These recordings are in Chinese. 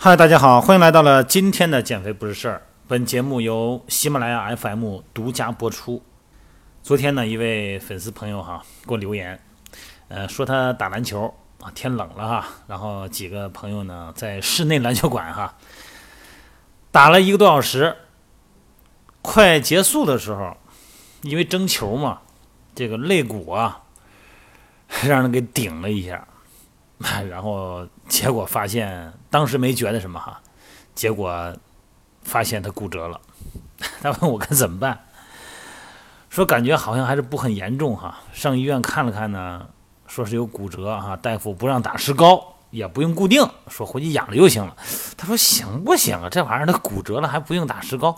嗨，大家好，欢迎来到了今天的减肥不是事儿。本节目由喜马拉雅 FM 独家播出。昨天呢，一位粉丝朋友哈给我留言，呃，说他打篮球啊，天冷了哈，然后几个朋友呢在室内篮球馆哈打了一个多小时，快结束的时候，因为争球嘛，这个肋骨啊让人给顶了一下。然后结果发现，当时没觉得什么哈，结果发现他骨折了。他问我该怎么办，说感觉好像还是不很严重哈。上医院看了看呢，说是有骨折哈，大夫不让打石膏，也不用固定，说回去养着就行了。他说行不行啊？这玩意儿他骨折了还不用打石膏？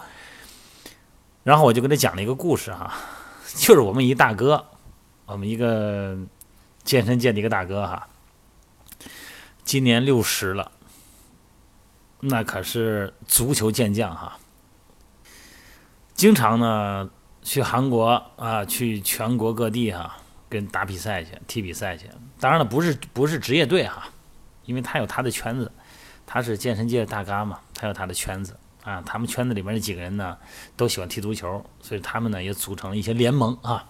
然后我就跟他讲了一个故事哈，就是我们一大哥，我们一个健身界的一个大哥哈。今年六十了，那可是足球健将哈。经常呢去韩国啊，去全国各地哈，跟打比赛去，踢比赛去。当然了，不是不是职业队哈，因为他有他的圈子，他是健身界的大咖嘛，他有他的圈子啊。他们圈子里面那几个人呢，都喜欢踢足球，所以他们呢也组成了一些联盟啊。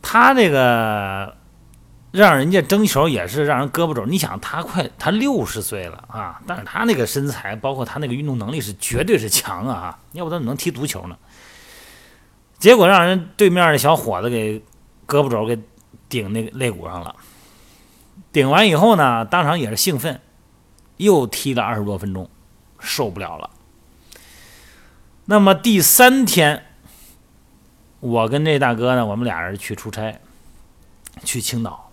他这个。让人家争球也是让人胳膊肘，你想他快他六十岁了啊，但是他那个身材，包括他那个运动能力是绝对是强啊，要不他怎么能踢足球呢？结果让人对面的小伙子给胳膊肘给顶那个肋骨上了，顶完以后呢，当场也是兴奋，又踢了二十多分钟，受不了了。那么第三天，我跟这大哥呢，我们俩人去出差，去青岛。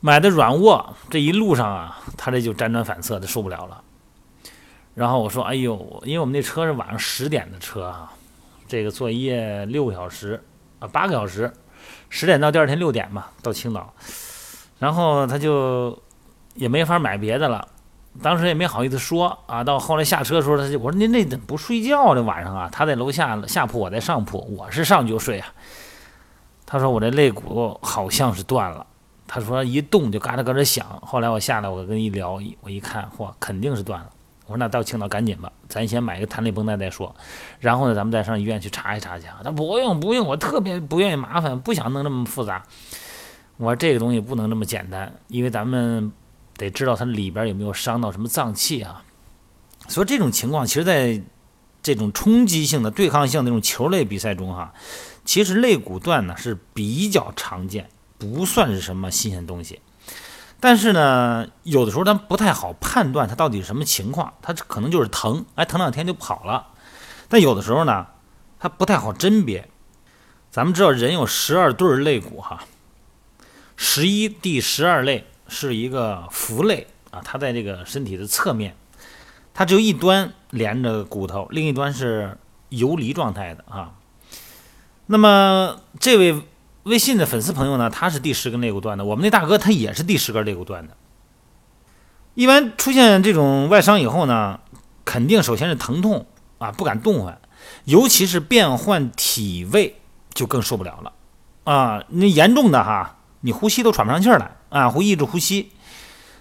买的软卧，这一路上啊，他这就辗转反侧的受不了了。然后我说：“哎呦，因为我们那车是晚上十点的车啊，这个坐一夜六个小时啊，八个小时，十点到第二天六点嘛，到青岛。然后他就也没法买别的了，当时也没好意思说啊。到后来下车的时候，他就我说您那怎么不睡觉这晚上啊？他在楼下下铺，我在上铺，我是上就睡啊。他说我这肋骨好像是断了。”他说一动就嘎吱嘎吱响，后来我下来，我跟一聊，我一看，嚯，肯定是断了。我说那到青岛赶紧吧，咱先买一个弹力绷带再说。然后呢，咱们再上医院去查一查去。他不用不用，我特别不愿意麻烦，不想弄那么复杂。我说这个东西不能那么简单，因为咱们得知道它里边有没有伤到什么脏器啊。所以这种情况，其实在这种冲击性的、对抗性那种球类比赛中，哈，其实肋骨断呢是比较常见。不算是什么新鲜东西，但是呢，有的时候咱不太好判断它到底是什么情况，它可能就是疼，哎，疼两天就跑了。但有的时候呢，它不太好甄别。咱们知道人有十二对肋骨哈，十一第十二肋是一个浮肋啊，它在这个身体的侧面，它只有一端连着骨头，另一端是游离状态的啊。那么这位。微信的粉丝朋友呢，他是第十根肋骨断的。我们那大哥他也是第十根肋骨断的。一般出现这种外伤以后呢，肯定首先是疼痛啊，不敢动弹，尤其是变换体位就更受不了了啊。那严重的哈，你呼吸都喘不上气儿来啊，会抑制呼吸。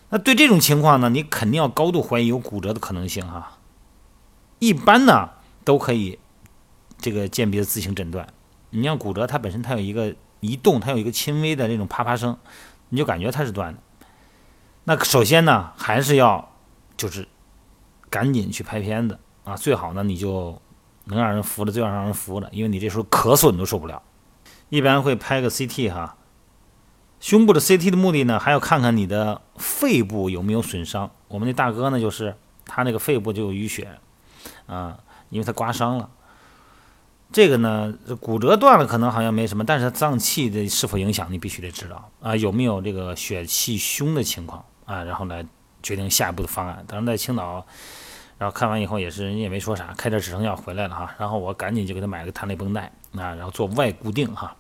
那对这种情况呢，你肯定要高度怀疑有骨折的可能性哈。一般呢都可以这个鉴别自行诊断。你像骨折，它本身它有一个。一动，它有一个轻微的这种啪啪声，你就感觉它是断的。那首先呢，还是要就是赶紧去拍片子啊，最好呢你就能让人扶的，最好让人扶的，因为你这时候咳嗽你都受不了。一般会拍个 CT 哈，胸部的 CT 的目的呢，还要看看你的肺部有没有损伤。我们那大哥呢，就是他那个肺部就有淤血啊，因为他刮伤了。这个呢，骨折断了可能好像没什么，但是脏器的是否影响，你必须得知道啊，有没有这个血气胸的情况啊，然后来决定下一步的方案。当时在青岛，然后看完以后也是人家也没说啥，开点止疼药回来了哈，然后我赶紧就给他买了个弹力绷带啊，然后做外固定哈。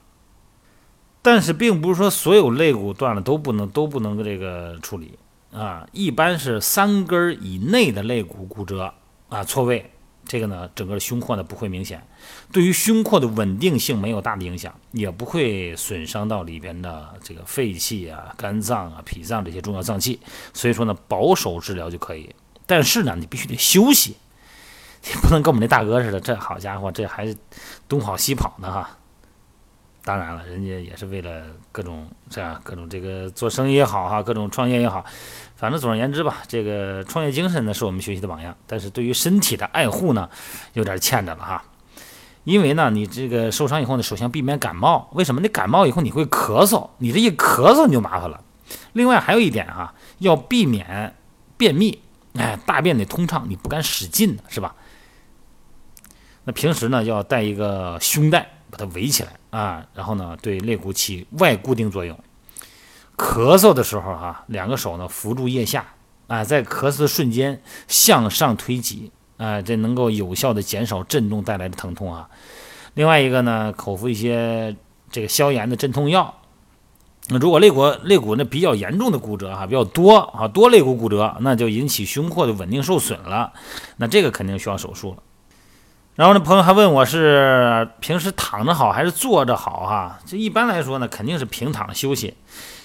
但是并不是说所有肋骨断了都不能都不能这个处理啊，一般是三根以内的肋骨骨折啊错位。这个呢，整个胸廓呢不会明显，对于胸廓的稳定性没有大的影响，也不会损伤到里边的这个肺气啊、肝脏啊、脾脏这些重要脏器。所以说呢，保守治疗就可以。但是呢，你必须得休息，你不能跟我们那大哥似的，这好家伙，这还东跑西跑的哈。当然了，人家也是为了各种这样各种这个做生意也好哈，各种创业也好，反正总而言之吧，这个创业精神呢是我们学习的榜样。但是对于身体的爱护呢，有点欠着了哈。因为呢，你这个受伤以后呢，首先避免感冒。为什么？你感冒以后你会咳嗽，你这一咳嗽你就麻烦了。另外还有一点哈，要避免便秘，哎，大便得通畅，你不敢使劲是吧？那平时呢，要带一个胸带。把它围起来啊，然后呢，对肋骨起外固定作用。咳嗽的时候哈，两个手呢扶住腋下啊，在咳嗽的瞬间向上推挤啊，这能够有效的减少震动带来的疼痛啊。另外一个呢，口服一些这个消炎的镇痛药。那如果肋骨肋骨那比较严重的骨折哈，比较多啊，多肋骨骨折，那就引起胸廓的稳定受损了，那这个肯定需要手术了。然后呢，朋友还问我是平时躺着好还是坐着好哈？这一般来说呢，肯定是平躺休息，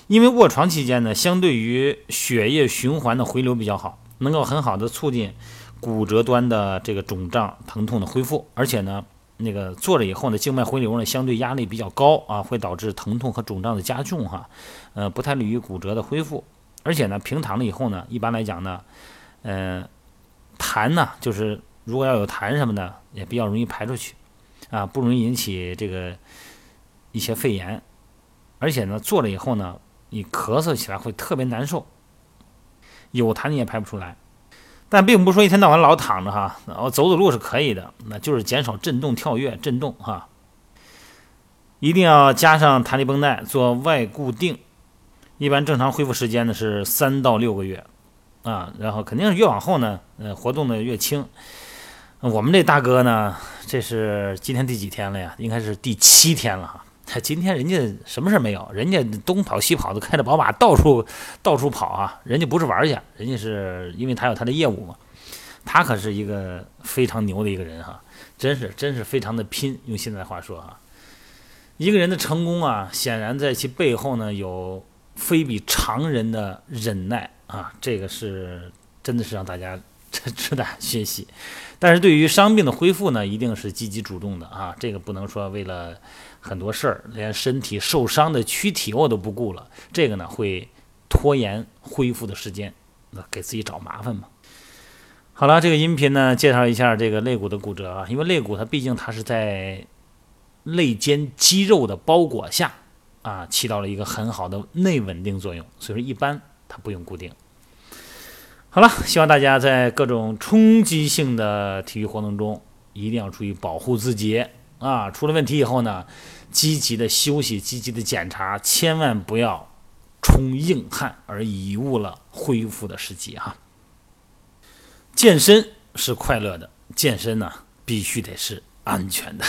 因为卧床期间呢，相对于血液循环的回流比较好，能够很好的促进骨折端的这个肿胀疼痛的恢复。而且呢，那个坐着以后呢，静脉回流呢相对压力比较高啊，会导致疼痛和肿胀的加重哈，呃，不太利于骨折的恢复。而且呢，平躺了以后呢，一般来讲呢，嗯，痰呢就是。如果要有痰什么的，也比较容易排出去，啊，不容易引起这个一些肺炎，而且呢，坐了以后呢，你咳嗽起来会特别难受，有痰你也排不出来。但并不是说一天到晚老躺着哈，然后走走路是可以的，那就是减少震动、跳跃、震动哈。一定要加上弹力绷带做外固定，一般正常恢复时间呢是三到六个月，啊，然后肯定是越往后呢，呃，活动的越轻。我们这大哥呢，这是今天第几天了呀？应该是第七天了哈。他今天人家什么事没有，人家东跑西跑的，开着宝马到处到处跑啊。人家不是玩去，人家是因为他有他的业务嘛。他可是一个非常牛的一个人哈，真是真是非常的拼。用现在话说哈，一个人的成功啊，显然在其背后呢有非比常人的忍耐啊，这个是真的是让大家。这值得学习，但是对于伤病的恢复呢，一定是积极主动的啊！这个不能说为了很多事儿，连身体受伤的躯体我都不顾了，这个呢会拖延恢复的时间，那给自己找麻烦嘛。好了，这个音频呢介绍一下这个肋骨的骨折啊，因为肋骨它毕竟它是在肋间肌肉的包裹下啊，起到了一个很好的内稳定作用，所以说一般它不用固定。好了，希望大家在各种冲击性的体育活动中，一定要注意保护自己啊！出了问题以后呢，积极的休息，积极的检查，千万不要冲硬汉而贻误了恢复的时机哈。健身是快乐的，健身呢必须得是安全的。